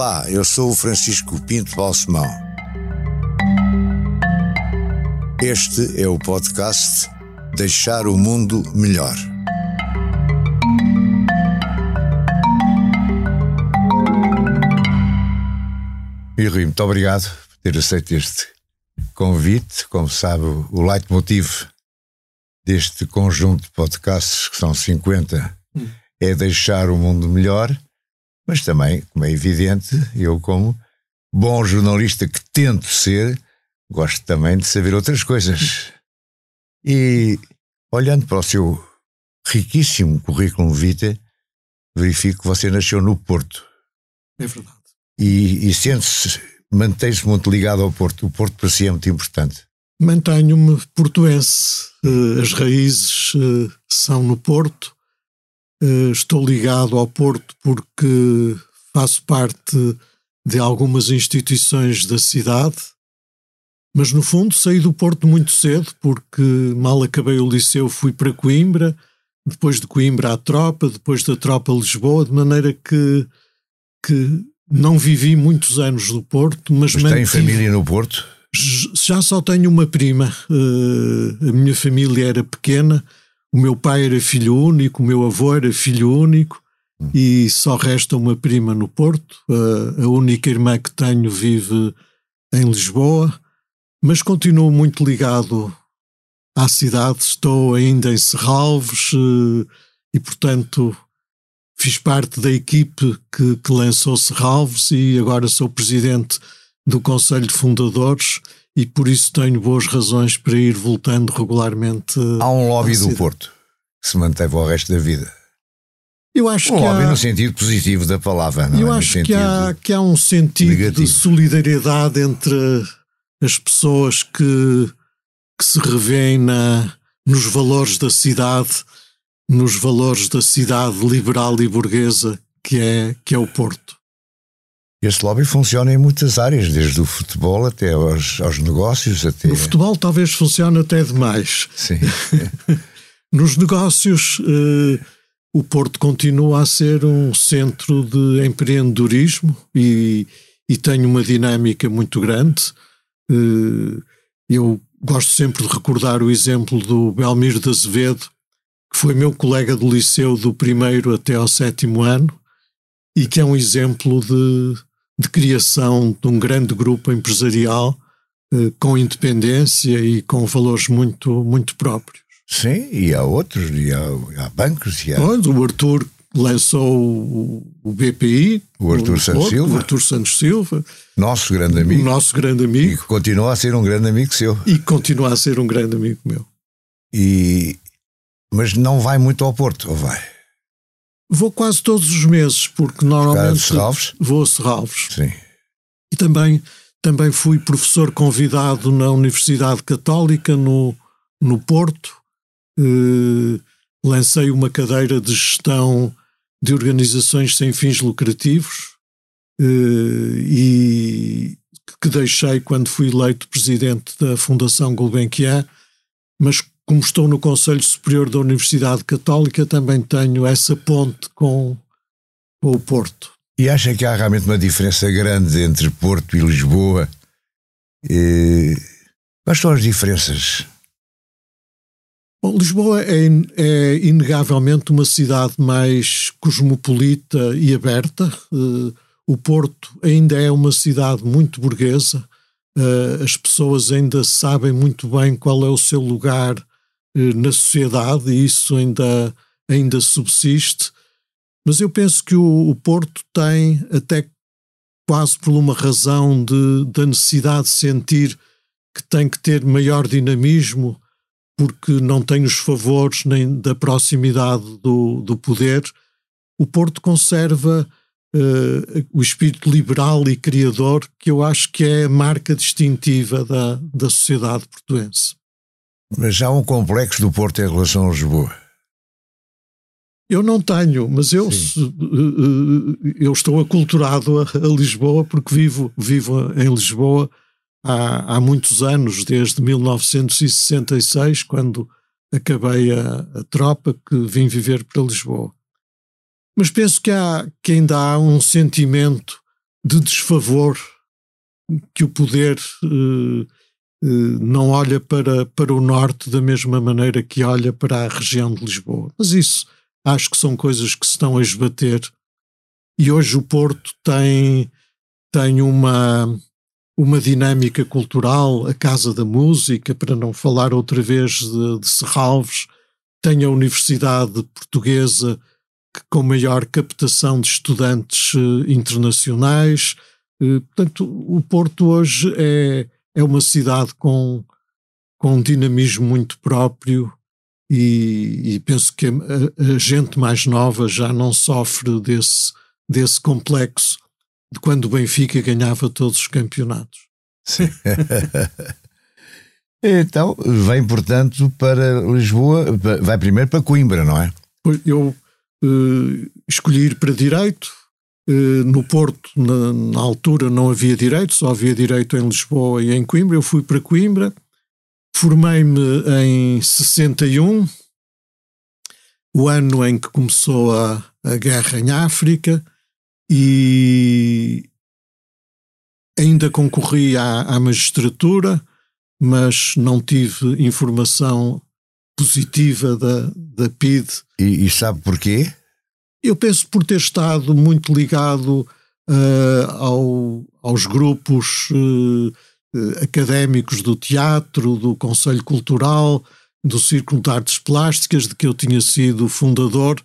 Olá, eu sou o Francisco Pinto Balsemão. Este é o podcast Deixar o Mundo Melhor. E Rui, muito obrigado por ter aceito este convite. Como sabe, o leitmotiv deste conjunto de podcasts, que são 50, hum. é deixar o mundo melhor, mas também, como é evidente, eu, como bom jornalista que tento ser, gosto também de saber outras coisas. E olhando para o seu riquíssimo currículo vitae, verifico que você nasceu no Porto. É verdade e, e sente-se, mantém-se muito ligado ao Porto. O Porto para si é muito importante. Mantenho-me portuense. Eh, as raízes eh, são no Porto. Eh, estou ligado ao Porto porque faço parte de algumas instituições da cidade, mas no fundo saí do Porto muito cedo porque mal acabei o liceu fui para Coimbra, depois de Coimbra à Tropa, depois da Tropa a Lisboa, de maneira que, que não vivi muitos anos no Porto, mas, mas mantive... tem família no Porto? Já só tenho uma prima. Uh, a minha família era pequena. O meu pai era filho único, o meu avô era filho único hum. e só resta uma prima no Porto. Uh, a única irmã que tenho vive em Lisboa, mas continuo muito ligado à cidade. Estou ainda em Serralves uh, e, portanto, fiz parte da equipe que, que lançou Serralves e agora sou presidente do Conselho de Fundadores e por isso tenho boas razões para ir voltando regularmente. Há um lobby do Porto que se manteve ao resto da vida. Eu acho um que lobby há, no sentido positivo da palavra, não eu é? acho que há, que há um sentido negativo. de solidariedade entre as pessoas que, que se revêem na, nos valores da cidade nos valores da cidade liberal e burguesa que é, que é o Porto. Este lobby funciona em muitas áreas, desde o futebol até aos, aos negócios. Até... No futebol talvez funcione até demais. Sim. Nos negócios, eh, o Porto continua a ser um centro de empreendedorismo e, e tem uma dinâmica muito grande. Eh, eu gosto sempre de recordar o exemplo do Belmiro de Azevedo, que foi meu colega do liceu do primeiro até ao sétimo ano e que é um exemplo de, de criação de um grande grupo empresarial eh, com independência e com valores muito, muito próprios. Sim, e há outros, e há, há bancos. E há... o Arthur lançou o, o BPI, o Arthur o, Santos Silva. O Arthur Santos Silva. Nosso grande amigo. Nosso grande amigo. E que continua a ser um grande amigo seu. E continua a ser um grande amigo meu. E, mas não vai muito ao Porto, ou vai? Vou quase todos os meses, porque normalmente. Serralves? Vou a Serralves. Sim. E também, também fui professor convidado na Universidade Católica, no, no Porto. Uh, lancei uma cadeira de gestão de organizações sem fins lucrativos uh, e que deixei quando fui eleito presidente da Fundação Gulbenkian, mas como estou no Conselho Superior da Universidade Católica, também tenho essa ponte com, com o Porto. E acha que há realmente uma diferença grande entre Porto e Lisboa? E... Quais são as diferenças? Bom, Lisboa é, é, inegavelmente uma cidade mais cosmopolita e aberta. Uh, o Porto ainda é uma cidade muito burguesa. Uh, as pessoas ainda sabem muito bem qual é o seu lugar na sociedade e isso ainda, ainda subsiste. Mas eu penso que o, o Porto tem, até quase por uma razão de, da necessidade de sentir que tem que ter maior dinamismo, porque não tem os favores nem da proximidade do, do poder, o Porto conserva uh, o espírito liberal e criador que eu acho que é a marca distintiva da, da sociedade portuense. Mas há um complexo do Porto em relação a Lisboa. Eu não tenho, mas eu, eh, eh, eu estou aculturado a, a, Lisboa porque vivo, vivo em Lisboa há, há muitos anos, desde 1966, quando acabei a, a tropa, que vim viver para Lisboa. Mas penso que, há, que ainda há um sentimento de desfavor que o poder uh, não olha para, para o norte da mesma maneira que olha para a região de Lisboa. Mas isso acho que são coisas que se estão a esbater. E hoje o Porto tem, tem uma, uma dinâmica cultural, a Casa da Música, para não falar outra vez de, de Serralves, tem a Universidade Portuguesa que, com maior captação de estudantes uh, internacionais. Uh, portanto, o Porto hoje é, é uma cidade com, com um dinamismo muito próprio e, e penso que a, a, gente mais nova já não sofre desse, desse complexo de quando o Benfica ganhava todos os campeonatos. Sim. então, vem portanto para Lisboa, vai primeiro para Coimbra, não é? Eu uh, escolhi ir para Direito, no Porto, na, na, altura, não havia Direito, só havia Direito em Lisboa e em Coimbra. Eu fui para Coimbra, formei-me em 61, o ano em que começou a, a guerra em África, e ainda concorri à, à magistratura, mas não tive informação positiva da, da PID. E, e sabe porquê? Eu penso por ter estado muito ligado uh, ao, aos grupos uh, académicos do teatro, do Conselho Cultural, do Círculo de Artes Plásticas, de que eu tinha sido fundador,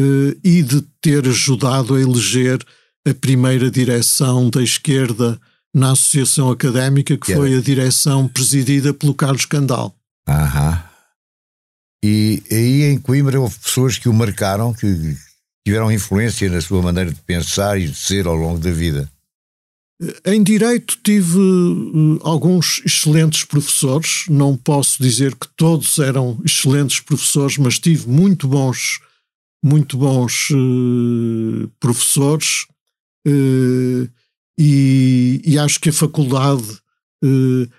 uh, e de ter ajudado a eleger a primeira direção da esquerda na Associação Académica, que foi a direção presidida pelo Carlos Candal. Aham. E aí em Coimbra houve pessoas que o marcaram, que tiveram influência na sua maneira de pensar e de ser ao longo da vida. Em Direito tive uh, alguns excelentes professores, não posso dizer que todos eram excelentes professores, mas tive muito bons, muito bons uh, professores uh, e, e, acho que a faculdade,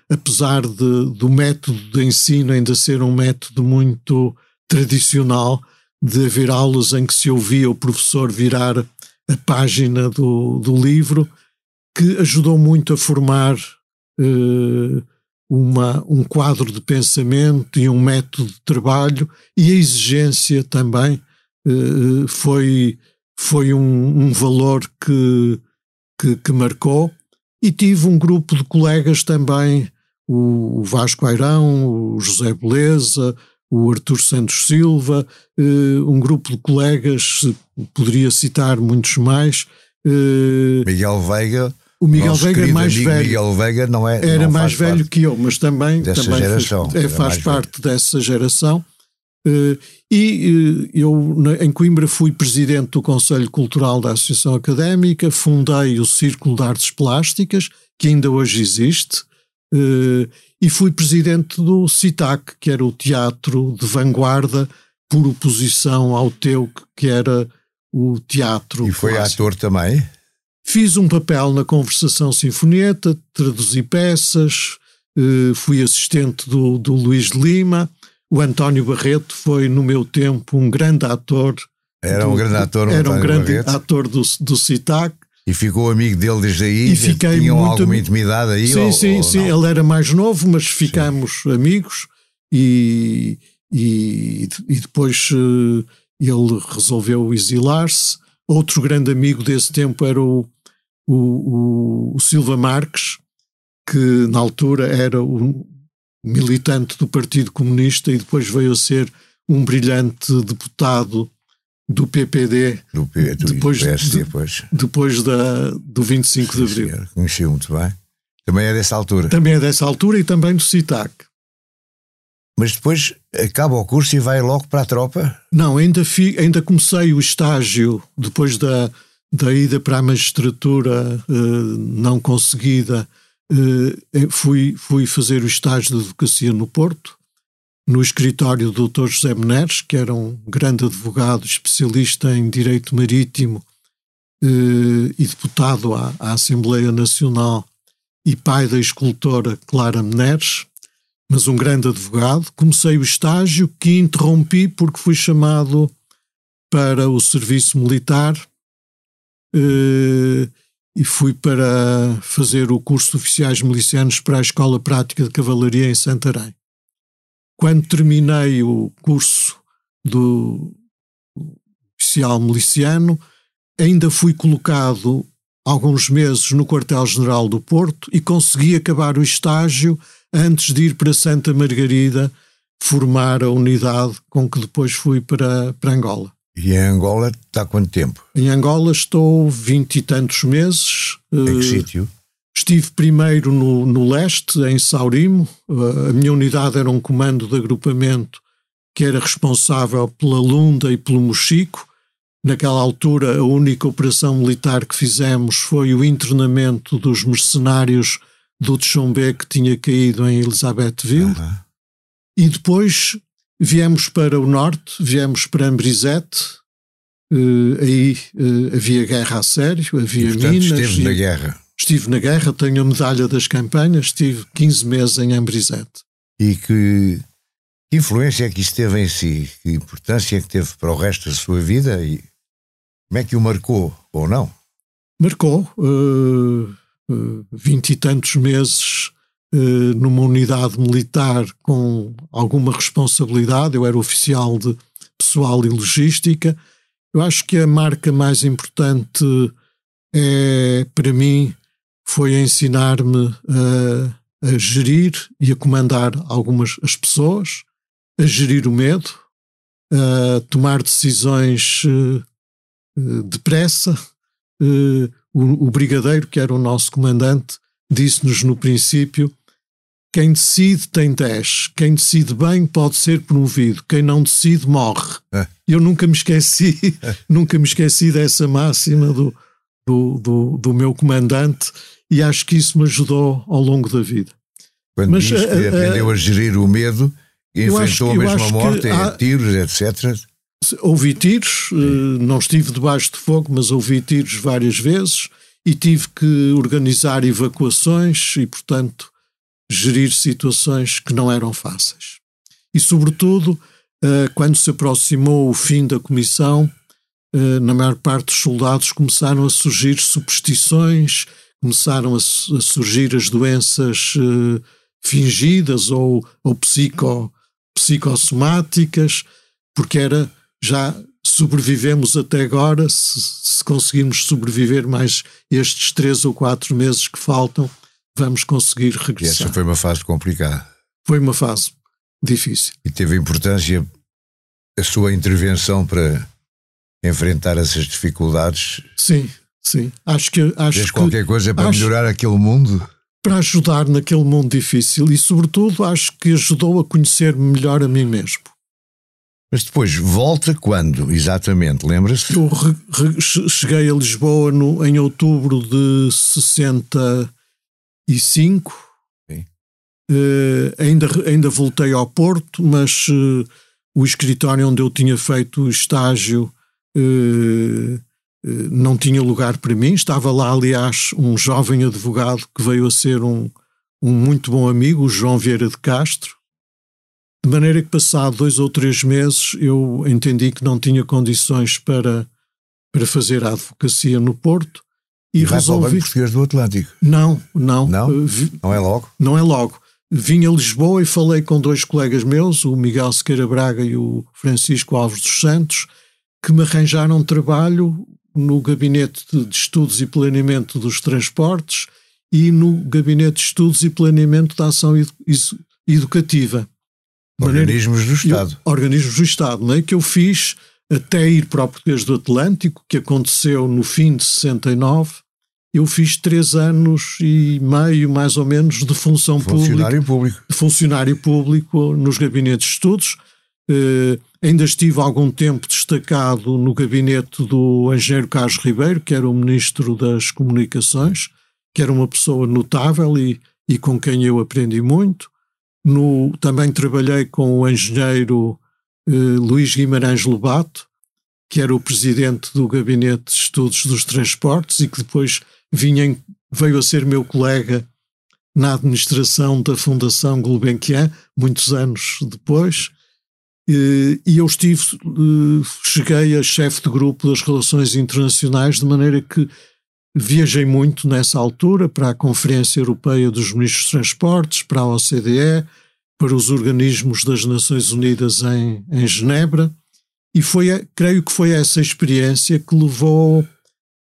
apesar de, do método de ensino ainda ser um método muito tradicional, de haver aulas em que se ouvia o professor virar a página do, do livro, que ajudou muito a formar uh, uma, um quadro de pensamento e um método de trabalho, e a exigência também uh, foi, foi um, um valor que, que, que, marcou. E tive um grupo de colegas também, o, o Vasco Airão, o José Beleza, o Artur Santos Silva, uh, um grupo de colegas, poderia citar muitos mais. Uh, Miguel Veiga. O Miguel Veiga é mais velho. Miguel Veiga não é. Era não mais velho que eu, mas também, dessa também geração, faz, é, faz parte velho. dessa geração. Uh, e eu, em Coimbra, fui presidente do Conselho Cultural da Associação Académica, fundei o Círculo de Artes Plásticas, que ainda hoje existe, e fui presidente do CITAC, que era o teatro de vanguarda, por oposição ao TEU, que era o teatro. E foi clássico. ator também? Fiz um papel na Conversação Sinfonieta, traduzi peças, eh, fui assistente do, do Luís de Lima. O António Barreto foi, no meu tempo, um grande ator. Era um grande ator, Era um grande Barreto. ator do, do CITAC. E ficou amigo dele desde aí? E fiquei Tinham muito alguma intimidade aí? Sim, ou, sim, ou sim. Ele era mais novo, mas ficámos sim. amigos e, e, e depois uh, ele resolveu exilar-se. Outro grande amigo desse tempo era o, o, o, o Silva Marques, que na altura era o militante do Partido Comunista e depois veio a ser um brilhante deputado do PPD do, do depois, PSD, de, depois. depois da, do 25 Sim, de Abril. Senhor, conheci muito bem. Também é dessa altura. Também é dessa altura e também do CITAC. Mas depois acaba o curso e vai logo para a tropa? Não, ainda, fi, ainda comecei o estágio depois da, da ida para a magistratura eh, não conseguida. Eh, fui, fui fazer o estágio de advocacia no Porto, no escritório do Dr. José Meneres, que era um grande advogado especialista em direito marítimo eh, e deputado à, à Assembleia Nacional e pai da escultora Clara Meneres mas um grande advogado. Comecei o estágio que interrompi porque fui chamado para o serviço militar eh, e fui para fazer o curso de oficiais milicianos para a Escola Prática de Cavalaria em Santarém. Quando terminei o curso do oficial miliciano, ainda fui colocado alguns meses no quartel-general do Porto e consegui acabar o estágio antes de ir para Santa Margarida formar a unidade com que depois fui para, para Angola. E em Angola está quanto tempo? Em Angola estou vinte e tantos meses. Em que uh, sítio? Estive primeiro no, no leste, em Saurimo. Uh, a minha unidade era um comando de agrupamento que era responsável pela Lunda e pelo Mochico. Naquela altura, a única operação militar que fizemos foi o internamento dos mercenários do Tchombé que tinha caído em Elizabethville. Uhum. E depois viemos para o norte, viemos para Ambrizete. Uh, aí uh, havia guerra a sério, havia e, portanto, minas. Esteve na guerra. Estive na guerra, tenho a medalha das campanhas, estive 15 meses em Ambrizete. E que, que influência é que isso teve em si? Que importância é que teve para o resto da sua vida? E como é que o marcou, ou não? Marcou. Uh, vinte e tantos meses uh, numa unidade militar com alguma responsabilidade. Eu era oficial de pessoal e logística. Eu acho que a marca mais importante é, para mim, foi ensinar-me a, a, gerir e a comandar algumas as pessoas, a gerir o medo, a tomar decisões uh, depressa. Uh, o, o brigadeiro, que era o nosso comandante, disse-nos no princípio: quem decide tem 10, quem decide bem pode ser promovido, quem não decide morre. É. Eu nunca me esqueci, nunca me esqueci dessa máxima do, do, do, do, meu comandante e acho que isso me ajudou ao longo da vida. Quando Mas, diz que uh, aprendeu a gerir o medo, enfrentou a mesma morte, há, tiros, etc. Ouvi tiros, uh, não estive debaixo de fogo, mas ouvi tiros várias vezes e tive que organizar evacuações e, portanto, gerir situações que não eram fáceis. E, sobretudo, quando se aproximou o fim da comissão, na maior parte dos soldados começaram a surgir superstições, começaram a, surgir as doenças fingidas ou, ou psico, psicossomáticas, porque era já sobrevivemos até agora, se, se conseguirmos sobreviver mais estes três ou quatro meses que faltam, vamos conseguir regressar. E essa foi uma fase complicada. Foi uma fase difícil. E teve importância a sua intervenção para enfrentar essas dificuldades? Sim, sim. Acho que. Acho qualquer coisa para acho, melhorar aquele mundo? Para ajudar naquele mundo difícil e, sobretudo, acho que ajudou a conhecer-me melhor a mim mesmo. Mas depois volta quando, exatamente, lembra-se? Eu re, re, cheguei a Lisboa no, em outubro de 65. Sim. Uh, ainda, ainda voltei ao Porto, mas uh, o escritório onde eu tinha feito o estágio uh, não tinha lugar para mim. Estava lá, aliás, um jovem advogado que veio a ser um, um muito bom amigo, o João Vieira de Castro de maneira que, passado dois ou três meses, eu entendi que não tinha condições para, para fazer a advocacia no Porto. E, e resolvi. Para o Português do Atlântico? Não, não. Não? Vi... Não é logo? Não é logo. Vim a Lisboa e falei com dois colegas meus, o Miguel Sequeira Braga e o Francisco Alves dos Santos, que me arranjaram trabalho no Gabinete de Estudos e Planeamento dos Transportes e no Gabinete de Estudos e Planeamento da Ação Educativa. Organismos do Estado. Eu, organismos do Estado, não é? Que eu fiz até ir para o Português do Atlântico, que aconteceu no fim de 69. Eu fiz três anos e meio, mais ou menos, de função funcionário pública, público. De funcionário público nos gabinetes de estudos. Uh, ainda estive algum tempo destacado no gabinete do engenheiro Carlos Ribeiro, que era o ministro das Comunicações, que era uma pessoa notável e, e com quem eu aprendi muito. No, também trabalhei com o engenheiro eh, Luís Guimarães Lobato, que era o presidente do Gabinete de Estudos dos Transportes e que depois vinha, veio a ser meu colega na administração da Fundação Gulbenkian, muitos anos depois. E eu estive, eh, cheguei a chefe de grupo das relações internacionais, de maneira que viajei muito nessa altura para a Conferência Europeia dos Ministros de Transportes, para a OCDE, para os organismos das Nações Unidas em, em Genebra, e foi, creio que foi essa experiência que levou,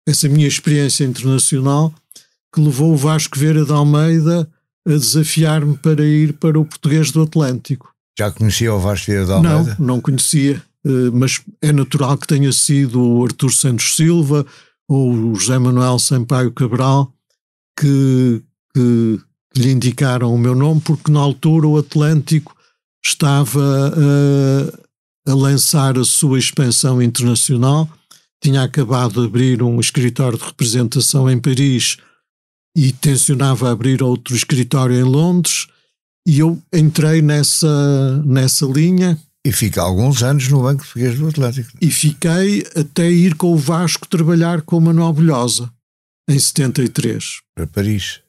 essa minha experiência internacional, que levou o Vasco Vera de Almeida a desafiar-me para ir para o Português do Atlântico. Já conhecia o Vasco Vera de Almeida? Não, não conhecia, eh, mas é natural que tenha sido o Artur Santos Silva ou o José Manuel Sampaio Cabral que, que, lhe indicaram o meu nome, porque na altura o Atlântico estava a, a lançar a sua expansão internacional, tinha acabado de abrir um escritório de representação em Paris e tencionava abrir outro escritório em Londres e eu entrei nessa, nessa linha. E fica alguns anos no Banco Português do Atlântico. E fiquei até ir com o Vasco trabalhar com o Manuel Bolhosa, em 73. Para Paris.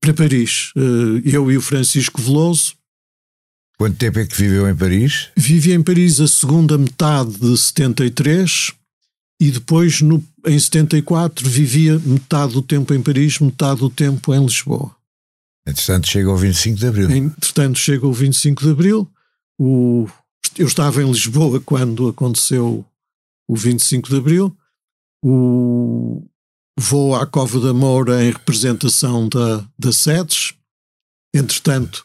Para Paris. Eh, eu e o Francisco Veloso. Quanto tempo é que viveu em Paris? Vivi em Paris a segunda metade de 73 e depois, no, em 74, vivia metade do tempo em Paris, metade do tempo em Lisboa. Entretanto, chega o 25 de Abril. Entretanto, chega o 25 de Abril. O, eu estava em Lisboa quando aconteceu o 25 de Abril. O, vou à Cova da Moura em representação da, da SEDES. Entretanto,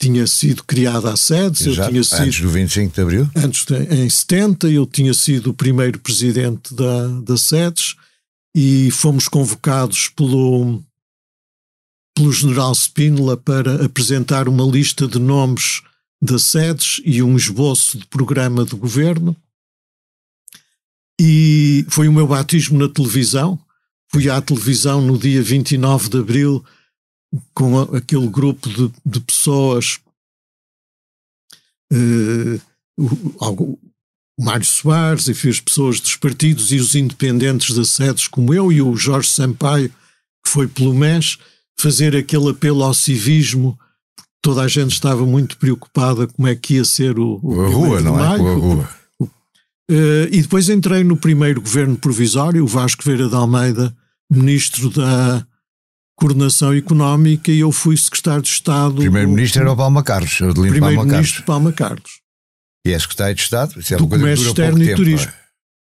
tinha sido criada a SEDES. eu tinha sido, antes do 25 de Abril? Antes de, em 70, eu tinha sido o primeiro presidente da, da SEDES e fomos convocados pelo pelo general Spínola para apresentar uma lista de nomes das sedes e um esboço de programa de governo. E foi o meu batismo na televisão. Fui à televisão no dia 29 de abril com aquele grupo de, de pessoas. Uh, o, o Mário Soares, e as pessoas dos partidos e os independentes das sedes, como eu e o Jorge Sampaio, que foi pelo MES fazer aquele apelo ao civismo. Toda a gente estava muito preocupada como é que ia ser o, o a rua, não é? Com a rua. Uh, e depois entrei no primeiro governo provisório, o Vasco Veira de Almeida, ministro da Coordenação Económica, e eu fui secretário de Estado. Primeiro-ministro era o Palma Carlos, o Primeiro-ministro Palma Carlos. E é secretário de Estado? Isso é do Comércio Externo e tempo, Turismo. É?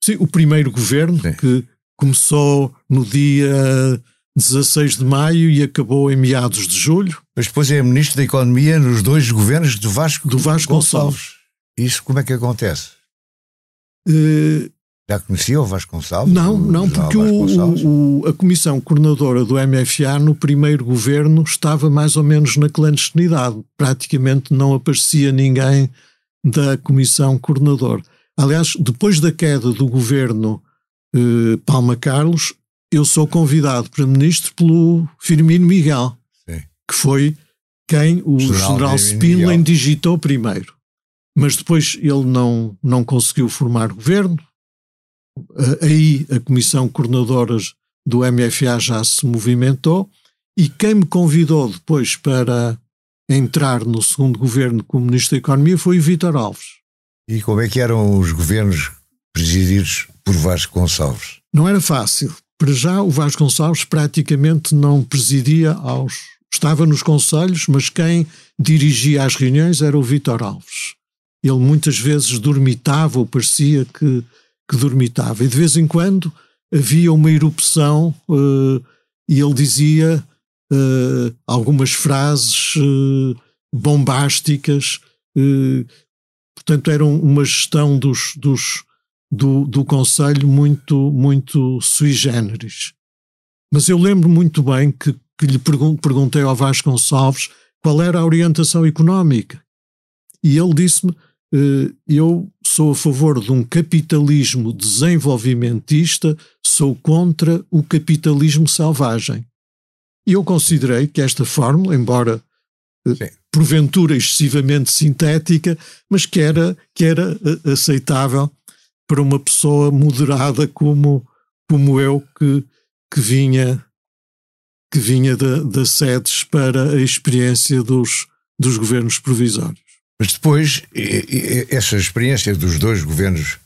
Sim, o primeiro governo Sim. que começou no dia 16 de maio e acabou em meados de julho. Mas depois é ministro da Economia nos dois governos do Vasco, do Vasco Gonçalves. Gonçalves. Isso como é que acontece? Uh, Já conhecia o Vasco Gonçalves? Não, não, porque o, o, a comissão coordenadora do MFA no primeiro governo estava mais ou menos na clandestinidade. Praticamente não aparecia ninguém da comissão coordenadora. Aliás, depois da queda do governo eh, Palma Carlos, eu sou convidado para ministro pelo Firmino Miguel, Sim. que foi quem o general, general Spindler digitou primeiro. Mas depois ele não, não conseguiu formar governo. Aí a comissão coordenadora do MFA já se movimentou e quem me convidou depois para entrar no segundo governo como Ministro da Economia foi o Vítor Alves. E como é que eram os governos presididos por Vasco Gonçalves? Não era fácil, para já, o Vasco Gonçalves praticamente não presidia aos. Estava nos conselhos, mas quem dirigia as reuniões era o Vítor Alves. Ele muitas vezes dormitava, ou parecia que, que dormitava. E de vez em quando havia uma erupção uh, e ele dizia uh, algumas frases uh, bombásticas. portanto, era uma gestão dos, dos, do, do Conselho muito, muito sui generis. Mas eu lembro muito bem que, que lhe perguntei ao Vasco Gonçalves qual era a orientação económica. E ele disse-me: eh, Eu sou a favor de um capitalismo desenvolvimentista, sou contra o capitalismo selvagem. E eu considerei que esta fórmula, embora eh, Sim. porventura excessivamente sintética, mas que era, que era eh, aceitável para uma pessoa moderada como, como eu, que, que vinha que vinha da, das sedes para a experiência dos, dos governos provisórios. Mas depois, essa experiência dos dois governos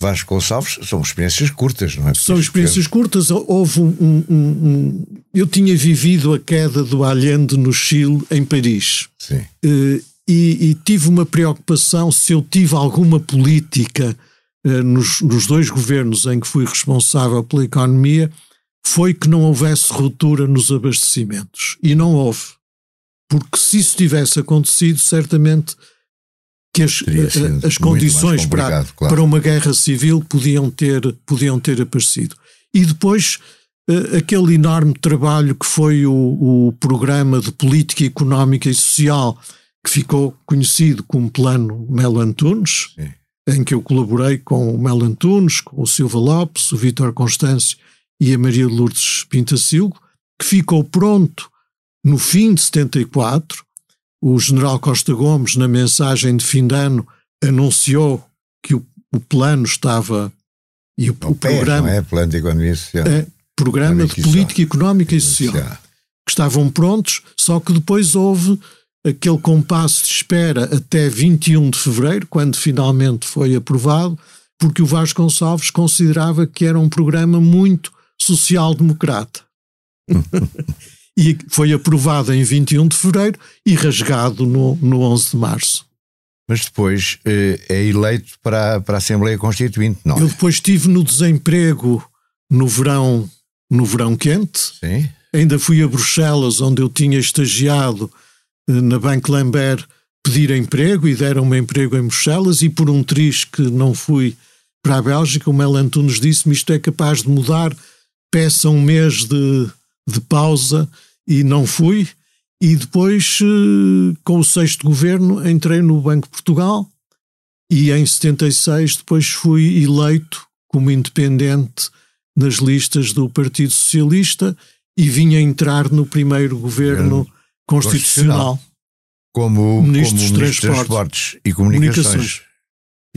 Vasco Gonçalves são experiências curtas, não é? São experiências curtas. Houve um, um, um, Eu tinha vivido a queda do Allende no Chile, em Paris. Sim. Uh, e, e, tive uma preocupação se eu tive alguma política nos, nos dois governos em que fui responsável pela economia, foi que não houvesse ruptura nos abastecimentos. E não houve. Porque se isso tivesse acontecido, certamente que as, eh, as condições para, claro. para uma guerra civil podiam ter, podiam ter aparecido. E depois uh, aquele enorme trabalho que foi o, o programa de política económica e social, que ficou conhecido como Plano Melo Antunes, Sim. Em que eu colaborei com o Melo Antunes, com o Silva Lopes, o Vítor Constâncio e a Maria Lourdes Pintacilgo, que ficou pronto no fim de 74 o general Costa Gomes, na mensagem de fim de ano, anunciou que o, o plano estava. E o, o programa. Não é plano de economia social. É, programa de política económica e social. Que estavam prontos, só que depois houve aquele compasso de espera até 21 de fevereiro, quando finalmente foi aprovado, porque o Vasco Gonçalves considerava que era um programa muito social-democrata. e foi aprovado em 21 de fevereiro e rasgado no, no 11 de março. Mas depois eh, é eleito para, para a Assembleia Constituinte, não Eu é? depois estive no desemprego no verão, no verão quente. Sim. Ainda fui a Bruxelas, onde eu tinha estagiado na Banco Lambert, pedir emprego e deram-me emprego em Bruxelas e por um triz que não fui para a Bélgica, o Mel Antunes disse-me isto é capaz de mudar, peça um mês de de pausa e não fui. E depois, eh, com o sexto governo, entrei no Banco Portugal e em 76 depois fui eleito como independente nas listas do Partido Socialista e vim a entrar no primeiro governo constitucional. Como ministro, como ministro de Transportes e Comunicações. Comunicações.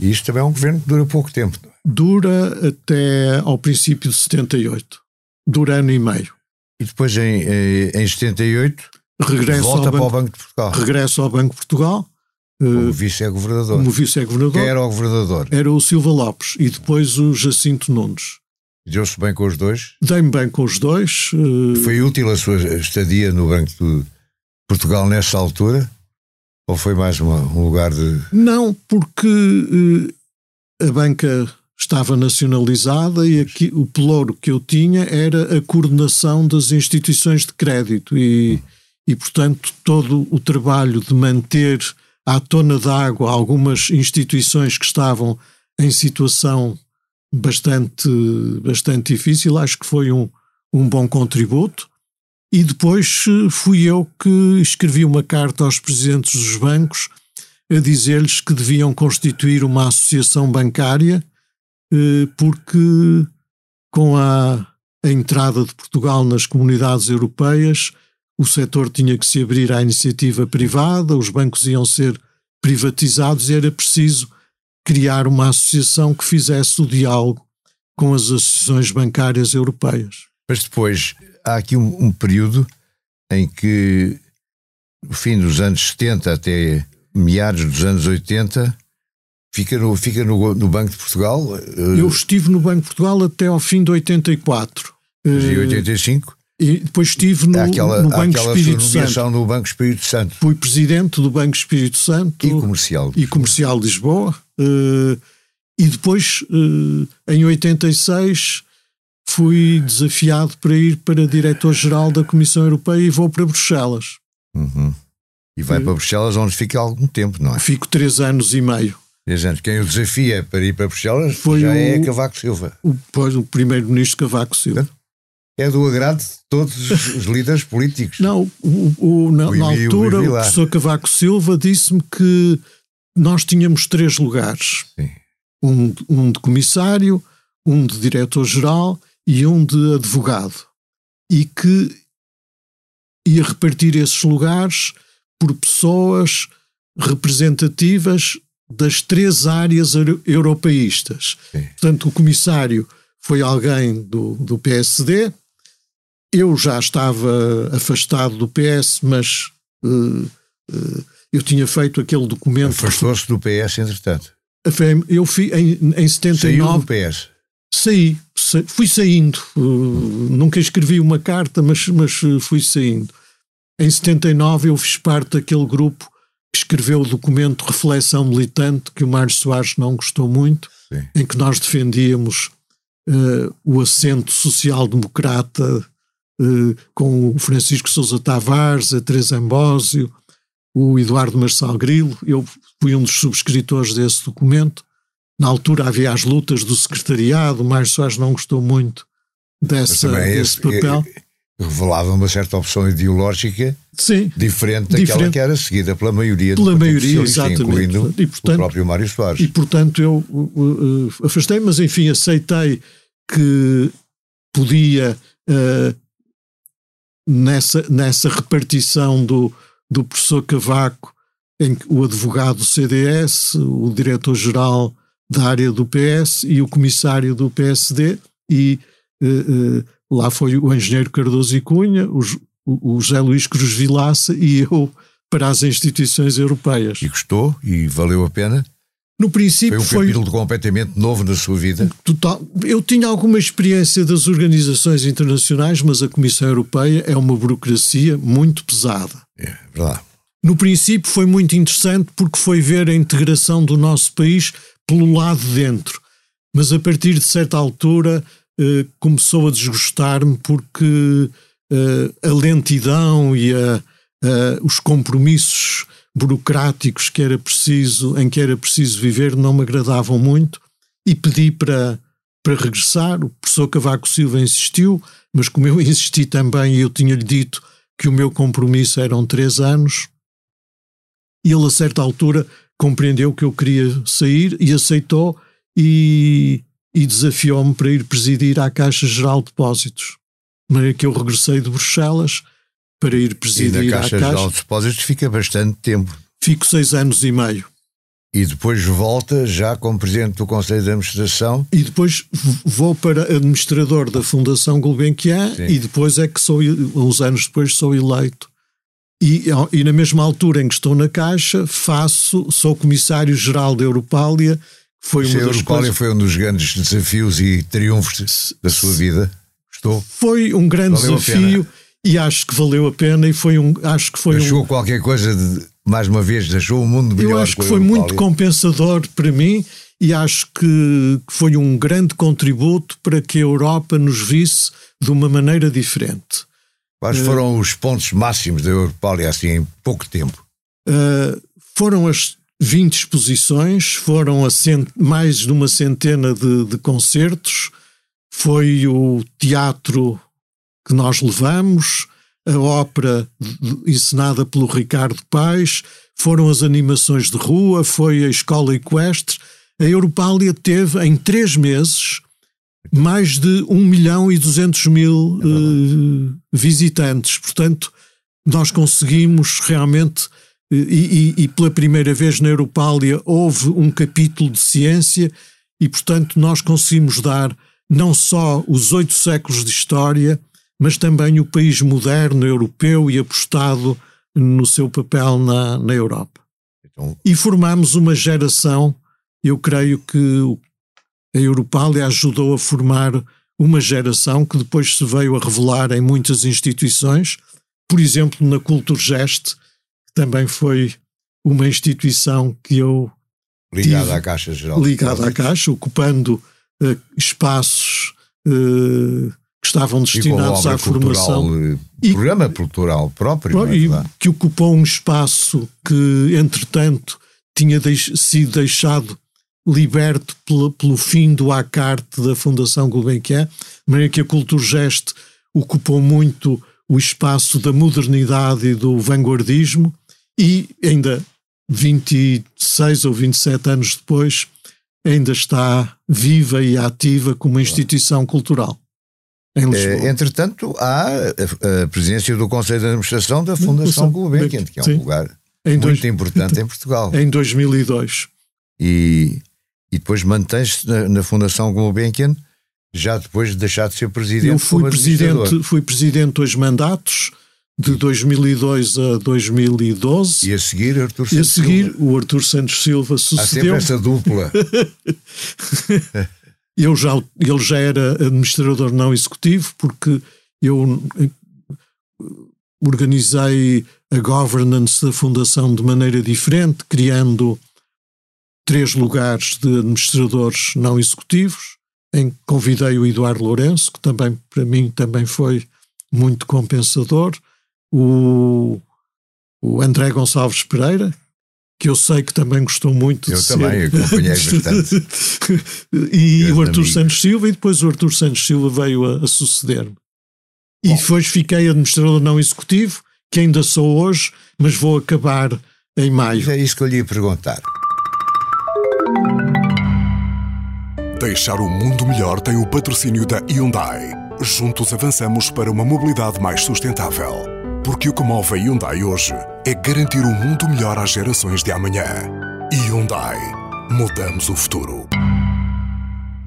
E isto também é um governo que dura pouco tempo. É? Dura até ao princípio de 78. Dura ano e meio. E depois, em, em 78, regressa volta ao para o Banco de Portugal. Regressa ao Banco de Portugal. Como vice-governador. Como vice-governador. Quem era o governador? Era o Silva Lopes e depois o Jacinto Nunes. Deu-se bem com os dois? Dei-me bem com os dois. Uh... Foi útil a sua estadia no Banco de Portugal nessa altura? Ou foi mais uma, um lugar de. Não, porque uh, a banca estava nacionalizada e aqui o pelouro que eu tinha era a coordenação das instituições de crédito e, e portanto, todo o trabalho de manter à tona d'água algumas instituições que estavam em situação bastante, bastante difícil, acho que foi um, um bom contributo. E depois eh, fui eu que escrevi uma carta aos presidentes dos bancos a dizer-lhes que deviam constituir uma associação bancária eh, porque com a, a entrada de Portugal nas comunidades europeias, o setor tinha que se abrir à iniciativa privada, os bancos iam ser privatizados e era preciso criar uma associação que fizesse o diálogo com as associações bancárias europeias. Mas depois há aqui um, um período em que, no fim dos anos 70 até meados dos anos 80, Fica no, fica no, no Banco de Portugal? Eh, Eu estive no Banco de Portugal até ao fim de 84. E 85? Eh, e depois estive no, aquela, no Banco Espírito Santo. no Banco Espírito Santo. Fui presidente do Banco Espírito Santo. E comercial. E comercial de Lisboa. Uh, e depois, em 86, fui desafiado para ir para diretor-geral da Comissão Europeia e vou para Bruxelas. Uhum. E vai para Bruxelas onde fica algum tempo, não é? Fico três anos e meio. Dizendo quem o desafia para ir para Bruxelas Foi já o, é Cavaco Silva. O, pois, o primeiro-ministro Cavaco Silva. É do agrado de todos os líderes políticos. Não, o, o, na, na altura, o professor Cavaco Silva disse-me que nós tínhamos três lugares: um, um de comissário, um de diretor-geral e um de advogado. E que ia repartir esses lugares por pessoas representativas das três áreas europeístas. Sim. Portanto, o comissário foi alguém do, do PSD. Eu já estava afastado do PS, mas uh, uh, eu tinha feito aquele documento. Afastou-se do PS, entretanto. eu fui em, em 79. Saiu do PS? Saí, sa, fui saindo. Uh, nunca escrevi uma carta, mas, mas uh, fui saindo. Em 79 eu fiz parte daquele grupo que escreveu o documento Reflexão Militante, que o Mário Soares não gostou muito, Sim. em que nós defendíamos uh, o assento social-democrata uh, com o Francisco Sousa Tavares, a Teresa Ambósio, o Eduardo Marçal Grilo. Eu fui um dos subscritores desse documento. Na altura havia as lutas do secretariado, o Mário Soares não gostou muito dessa, desse esse, papel. Revelava uma certa opção ideológica Sim, diferente daquela diferente. que era seguida pela maioria pela do maioria, exatamente. incluindo e, portanto, o próprio Mário Soares. E portanto eu uh, uh, afastei, mas enfim aceitei que podia uh, nessa, nessa repartição do, do professor Cavaco, em que o advogado do CDS, o diretor-geral da área do PS e o comissário do PSD, e uh, uh, lá foi o engenheiro Cardoso e Cunha, o, o José Luís Cruz Vilaça e eu para as instituições europeias. E gostou? E valeu a pena? No princípio foi um foi, capítulo completamente novo na sua vida. Total. Eu tinha alguma experiência das organizações internacionais, mas a Comissão Europeia é uma burocracia muito pesada. É verdade. No princípio foi muito interessante porque foi ver a integração do nosso país pelo lado de dentro. Mas a partir de certa altura eh, começou a desgostar-me porque eh, a lentidão e a, a, os compromissos burocráticos que era preciso, em que era preciso viver não me agradavam muito e pedi para, para regressar. O professor Cavaco Silva insistiu, mas como eu insisti também, eu tinha-lhe dito que o meu compromisso eram três anos, e ele a certa altura compreendeu que eu queria sair e aceitou e, e desafiou-me para ir presidir à Caixa Geral de Depósitos. De maneira que eu regressei de Bruxelas para ir presidir e na Caixa, Caixa Geral de Depósitos fica bastante tempo. Fico seis anos e meio. E depois volta já como presidente do Conselho de Administração? E depois vou para administrador da Fundação Gulbenkian Sim. e depois é que sou, uns anos depois, sou eleito. E, e na mesma altura em que estou na Caixa, faço, sou comissário-geral da Europália. Foi uma a Europália coisas... foi um dos grandes desafios e triunfos da sua vida? Estou? Foi um grande Valeu desafio e acho que valeu a pena e foi um acho que foi achou um... qualquer coisa de, mais uma vez deixou o mundo melhor eu acho que foi muito compensador para mim e acho que foi um grande contributo para que a Europa nos visse de uma maneira diferente quais uh, foram os pontos máximos da Europália assim em pouco tempo uh, foram as 20 exposições foram cent... mais de uma centena de, de concertos foi o teatro que nós levamos, a ópera encenada pelo Ricardo Paes, foram as animações de rua, foi a escola equestre. A Europália teve, em três meses, mais de 1 milhão e 200 mil é uh, visitantes. Portanto, nós conseguimos realmente, eh, e, e, e, pela primeira vez na Europália houve um capítulo de ciência, e portanto nós conseguimos dar não só os oito séculos de história, mas também o país moderno europeu e apostado no seu papel na, na Europa. Então... E formamos uma geração, eu creio que a Europália ajudou a formar uma geração que depois se veio a revelar em muitas instituições, por exemplo, na Culturgest, que também foi uma instituição que eu. Ligada à Caixa Geral. Ligada à Caixa, ocupando uh, espaços. Uh, que estavam destinados à formação. Eh, e, programa cultural próprio. E, é que ocupou um espaço que, entretanto, tinha deix, sido deixado liberto pelo, pelo fim do ACART da Fundação Gulbenkian, de maneira que a Culturgest ocupou muito o espaço da modernidade e do vanguardismo e ainda 26 ou 27 anos depois ainda está viva e ativa como instituição cultural em. É, entretanto, há a, a, presidência do Conselho de Administração da Fundação Gulbenkian, que é um Sim. lugar muito dois, importante em Portugal. Em 2002. E, e depois mantém-se na, na, Fundação Gulbenkian, já depois de deixar de ser presidente. Eu fui presidente, fui presidente dois mandatos, de 2002 a 2012. E a seguir, Artur Santos. E a seguir, Silva. o Artur Santos Silva sucedeu. Há sempre essa dupla. eu já, ele já era administrador não executivo, porque eu eh, organizei a governance da Fundação de maneira diferente, criando três lugares de administradores não executivos, em que convidei o Eduardo Lourenço, que também, para mim, também foi muito compensador, o, o André Gonçalves Pereira, que eu sei que também gostou muito eu de também, ser. acompanhei bastante. e o Artur amigo. Santos Silva, e depois o Artur Santos Silva veio a, a suceder-me. E depois fiquei administrador não executivo, que ainda sou hoje, mas vou acabar em maio. É isso que eu lhe ia perguntar. Deixar o mundo melhor tem o patrocínio da Hyundai. Juntos avançamos para uma mobilidade mais sustentável. Porque o que move a Hyundai hoje é garantir um mundo melhor às gerações de amanhã. Hyundai. Mudamos o futuro.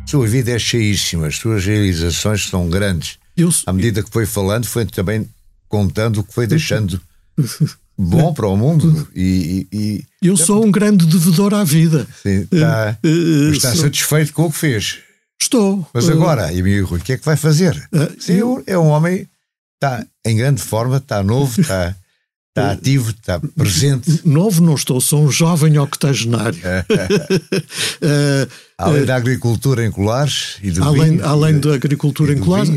Sua vida é cheíssima, as suas realizações são grandes. Eu... À medida que foi falando, foi também contando o que foi deixando bom para o mundo. E, e, e... Eu sou um grande devedor à vida. Sim, está, uh, está sou... satisfeito com o que fez. Estou. Mas agora, amigo Rui, o que é que vai fazer? Uh, Sim, eu... é um homem está em grande forma, está novo, está, está ativo, está presente. Novo não estou, sou um jovem octogenário. além da agricultura em Colares e do além, vinho, além da agricultura em Colares,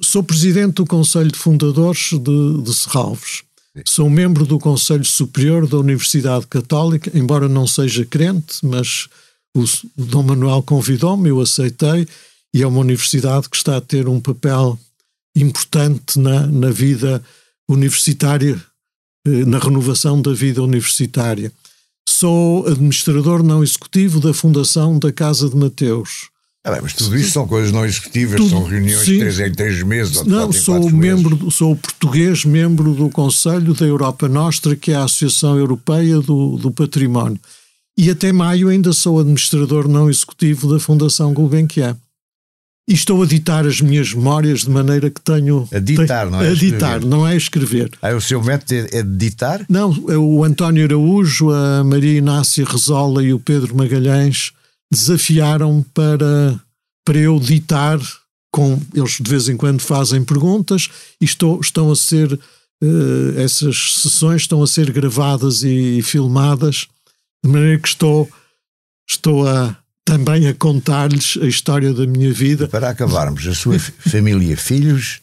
sou presidente do Conselho de Fundadores de, de Serralves. Sou membro do Conselho Superior da Universidade Católica, embora não seja crente, mas o, Dom Manuel convidou-me, eu aceitei, e é uma universidade que está a ter um papel importante na, na vida universitária, eh, na renovação da vida universitária. Sou administrador não executivo da Fundação da Casa de Mateus. Ah, mas tudo isso são coisas não executivas, tudo, são reuniões sim. de três em três meses. Não, sou membro, meses. sou português, membro do Conselho da Europa Nostra, que é a Associação Europeia do, do Património. E até maio ainda sou administrador não executivo da Fundação Gulbenkian. E estou a ditar as minhas memórias de maneira que tenho. A ditar, não é? A ditar, não é escrever. Ah, o seu método é, é ditar? Não, é o António Araújo, a Maria Inácia Rezola e o Pedro Magalhães desafiaram para, para eu ditar. Com, eles de vez em quando fazem perguntas e estou, estão a ser. Uh, essas sessões estão a ser gravadas e, e filmadas, de maneira que estou, estou a também a contar-lhes a história da minha vida. Para acabarmos, a sua família, filhos?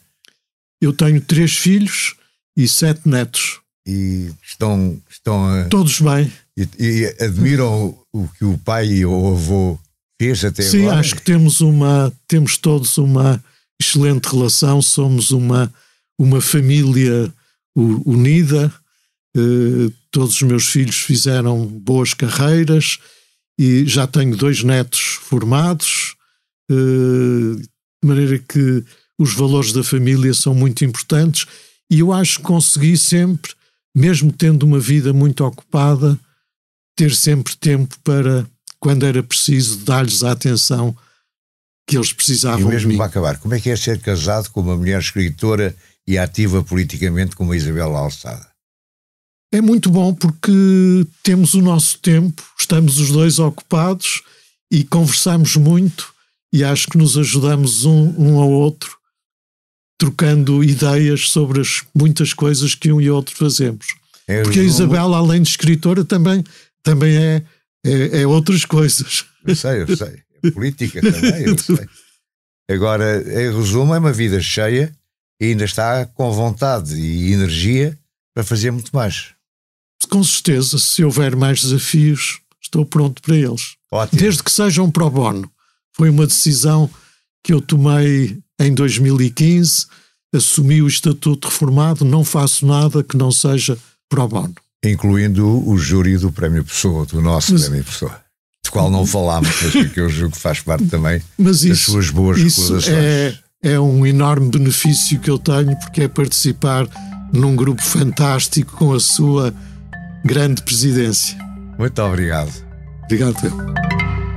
Eu tenho três filhos e sete netos. E estão. estão a... Todos bem. E, e, admiram o que o pai e o avô fez até Sim, agora? Sim, acho que temos uma. temos todos uma excelente relação, somos uma, uma família unida. Uh, todos os meus filhos fizeram boas carreiras e já tenho dois netos formados, eh, de maneira que os valores da família são muito importantes e eu acho que consegui sempre, mesmo tendo uma vida muito ocupada, ter sempre tempo para, quando era preciso, dar-lhes a atenção que eles precisavam. E mesmo para acabar, como é que é ser casado com uma mulher escritora e ativa politicamente como a Isabel Alçada? É muito bom porque temos o nosso tempo, estamos os dois ocupados e conversamos muito e acho que nos ajudamos um, um ao outro, trocando ideias sobre as muitas coisas que um e outro fazemos. É porque a Isabel, além de escritora, também, também é, é, é outras coisas. Eu sei, eu sei. É política também, eu sei. Agora, em resumo, é uma vida cheia e ainda está com vontade e energia para fazer muito mais com certeza, se houver mais desafios, estou pronto para eles. Ótimo. Desde que sejam pro bono. Foi uma decisão que eu tomei em 2015, assumi o estatuto reformado, não faço nada que não seja pro bono. Incluindo o júri do Prémio Pessoa, do nosso mas, Prémio Pessoa, do qual não falámos, mas que eu julgo que faz parte também das isso, suas boas isso é, é um enorme benefício que eu tenho, porque é participar num grupo fantástico com a sua grande presidência. Muito obrigado. Obrigado.